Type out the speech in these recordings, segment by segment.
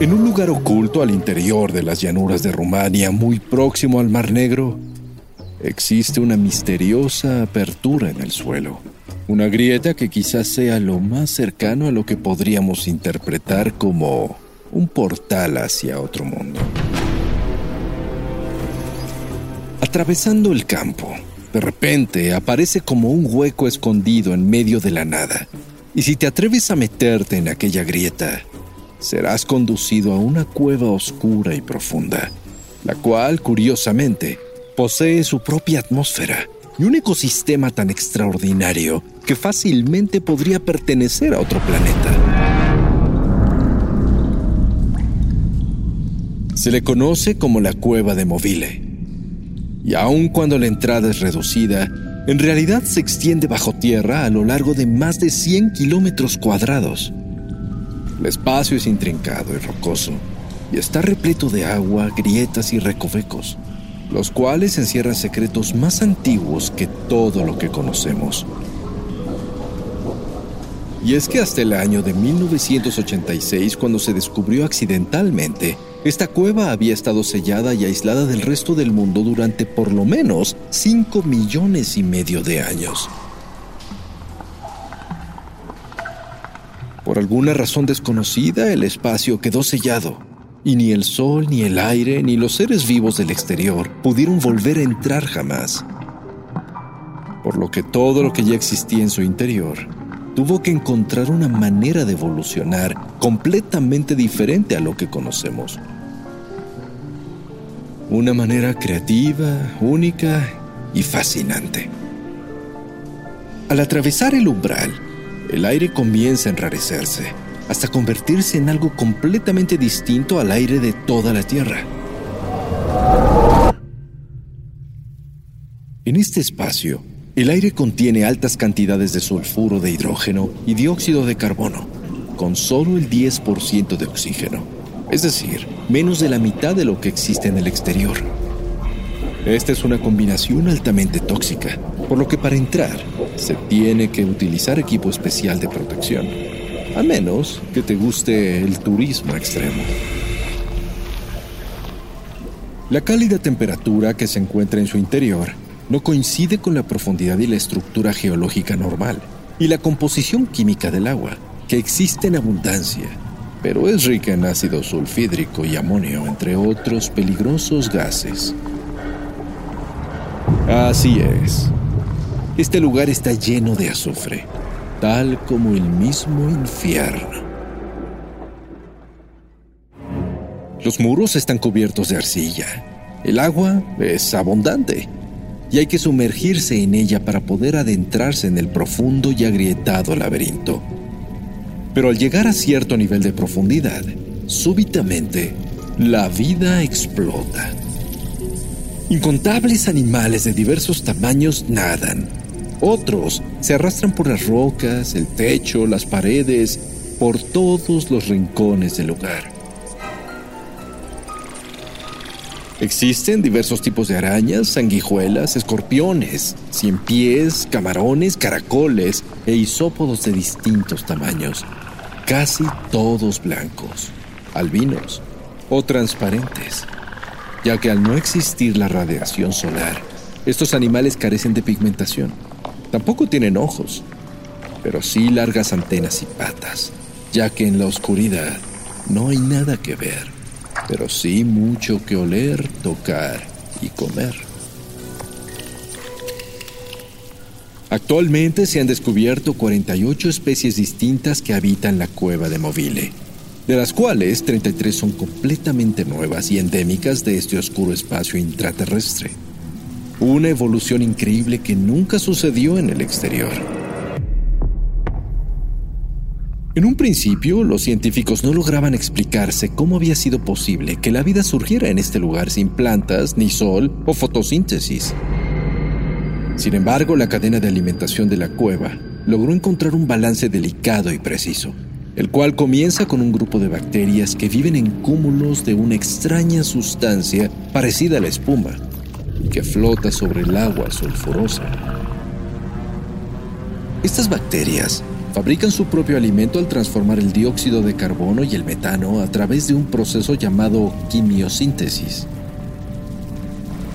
En un lugar oculto al interior de las llanuras de Rumania, muy próximo al Mar Negro, existe una misteriosa apertura en el suelo. Una grieta que quizás sea lo más cercano a lo que podríamos interpretar como un portal hacia otro mundo. Atravesando el campo, de repente aparece como un hueco escondido en medio de la nada. Y si te atreves a meterte en aquella grieta, serás conducido a una cueva oscura y profunda, la cual, curiosamente, posee su propia atmósfera y un ecosistema tan extraordinario que fácilmente podría pertenecer a otro planeta. Se le conoce como la cueva de Movile, y aun cuando la entrada es reducida, en realidad se extiende bajo tierra a lo largo de más de 100 kilómetros cuadrados. El espacio es intrincado y rocoso y está repleto de agua, grietas y recovecos, los cuales encierran secretos más antiguos que todo lo que conocemos. Y es que hasta el año de 1986, cuando se descubrió accidentalmente, esta cueva había estado sellada y aislada del resto del mundo durante por lo menos 5 millones y medio de años. Alguna razón desconocida, el espacio quedó sellado, y ni el sol, ni el aire, ni los seres vivos del exterior pudieron volver a entrar jamás. Por lo que todo lo que ya existía en su interior tuvo que encontrar una manera de evolucionar completamente diferente a lo que conocemos. Una manera creativa, única y fascinante. Al atravesar el umbral, el aire comienza a enrarecerse, hasta convertirse en algo completamente distinto al aire de toda la Tierra. En este espacio, el aire contiene altas cantidades de sulfuro de hidrógeno y dióxido de carbono, con solo el 10% de oxígeno, es decir, menos de la mitad de lo que existe en el exterior. Esta es una combinación altamente tóxica, por lo que para entrar se tiene que utilizar equipo especial de protección, a menos que te guste el turismo extremo. La cálida temperatura que se encuentra en su interior no coincide con la profundidad y la estructura geológica normal y la composición química del agua, que existe en abundancia, pero es rica en ácido sulfídrico y amonio, entre otros peligrosos gases. Así es. Este lugar está lleno de azufre, tal como el mismo infierno. Los muros están cubiertos de arcilla. El agua es abundante y hay que sumergirse en ella para poder adentrarse en el profundo y agrietado laberinto. Pero al llegar a cierto nivel de profundidad, súbitamente, la vida explota. Incontables animales de diversos tamaños nadan. Otros se arrastran por las rocas, el techo, las paredes, por todos los rincones del lugar. Existen diversos tipos de arañas, sanguijuelas, escorpiones, cien pies, camarones, caracoles e isópodos de distintos tamaños, casi todos blancos, albinos o transparentes ya que al no existir la radiación solar, estos animales carecen de pigmentación. Tampoco tienen ojos, pero sí largas antenas y patas, ya que en la oscuridad no hay nada que ver, pero sí mucho que oler, tocar y comer. Actualmente se han descubierto 48 especies distintas que habitan la cueva de Movile de las cuales 33 son completamente nuevas y endémicas de este oscuro espacio intraterrestre. Una evolución increíble que nunca sucedió en el exterior. En un principio, los científicos no lograban explicarse cómo había sido posible que la vida surgiera en este lugar sin plantas, ni sol o fotosíntesis. Sin embargo, la cadena de alimentación de la cueva logró encontrar un balance delicado y preciso, el cual comienza con un grupo de bacterias que viven en cúmulos de una extraña sustancia parecida a la espuma, que flota sobre el agua sulfurosa. Estas bacterias Fabrican su propio alimento al transformar el dióxido de carbono y el metano a través de un proceso llamado quimiosíntesis.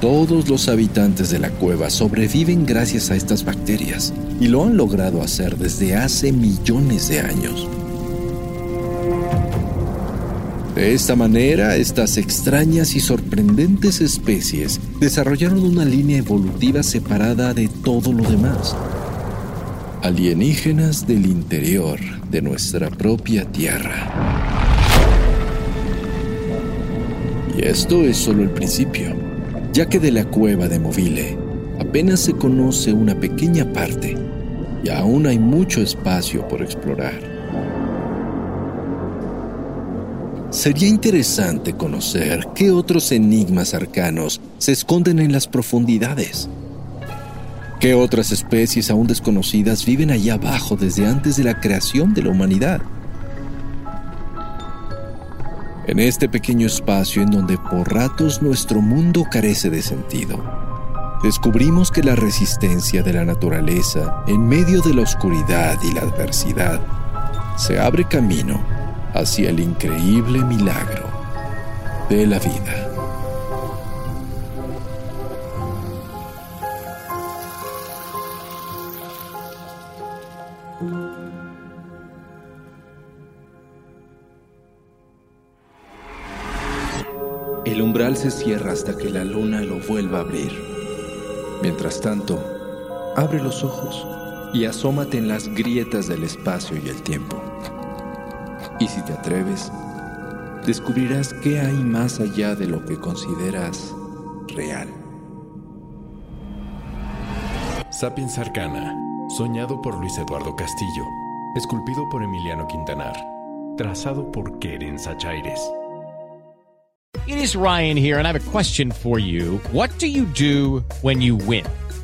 Todos los habitantes de la cueva sobreviven gracias a estas bacterias y lo han logrado hacer desde hace millones de años. De esta manera, estas extrañas y sorprendentes especies desarrollaron una línea evolutiva separada de todo lo demás alienígenas del interior de nuestra propia Tierra. Y esto es solo el principio, ya que de la cueva de Movile apenas se conoce una pequeña parte y aún hay mucho espacio por explorar. Sería interesante conocer qué otros enigmas arcanos se esconden en las profundidades ¿Qué otras especies aún desconocidas viven allá abajo desde antes de la creación de la humanidad? En este pequeño espacio en donde por ratos nuestro mundo carece de sentido, descubrimos que la resistencia de la naturaleza en medio de la oscuridad y la adversidad se abre camino hacia el increíble milagro de la vida. El umbral se cierra hasta que la luna lo vuelva a abrir. Mientras tanto, abre los ojos y asómate en las grietas del espacio y el tiempo. Y si te atreves, descubrirás qué hay más allá de lo que consideras real. Sapiens Arcana, soñado por Luis Eduardo Castillo, esculpido por Emiliano Quintanar, trazado por Keren Sachaires. It is Ryan here, and I have a question for you. What do you do when you win?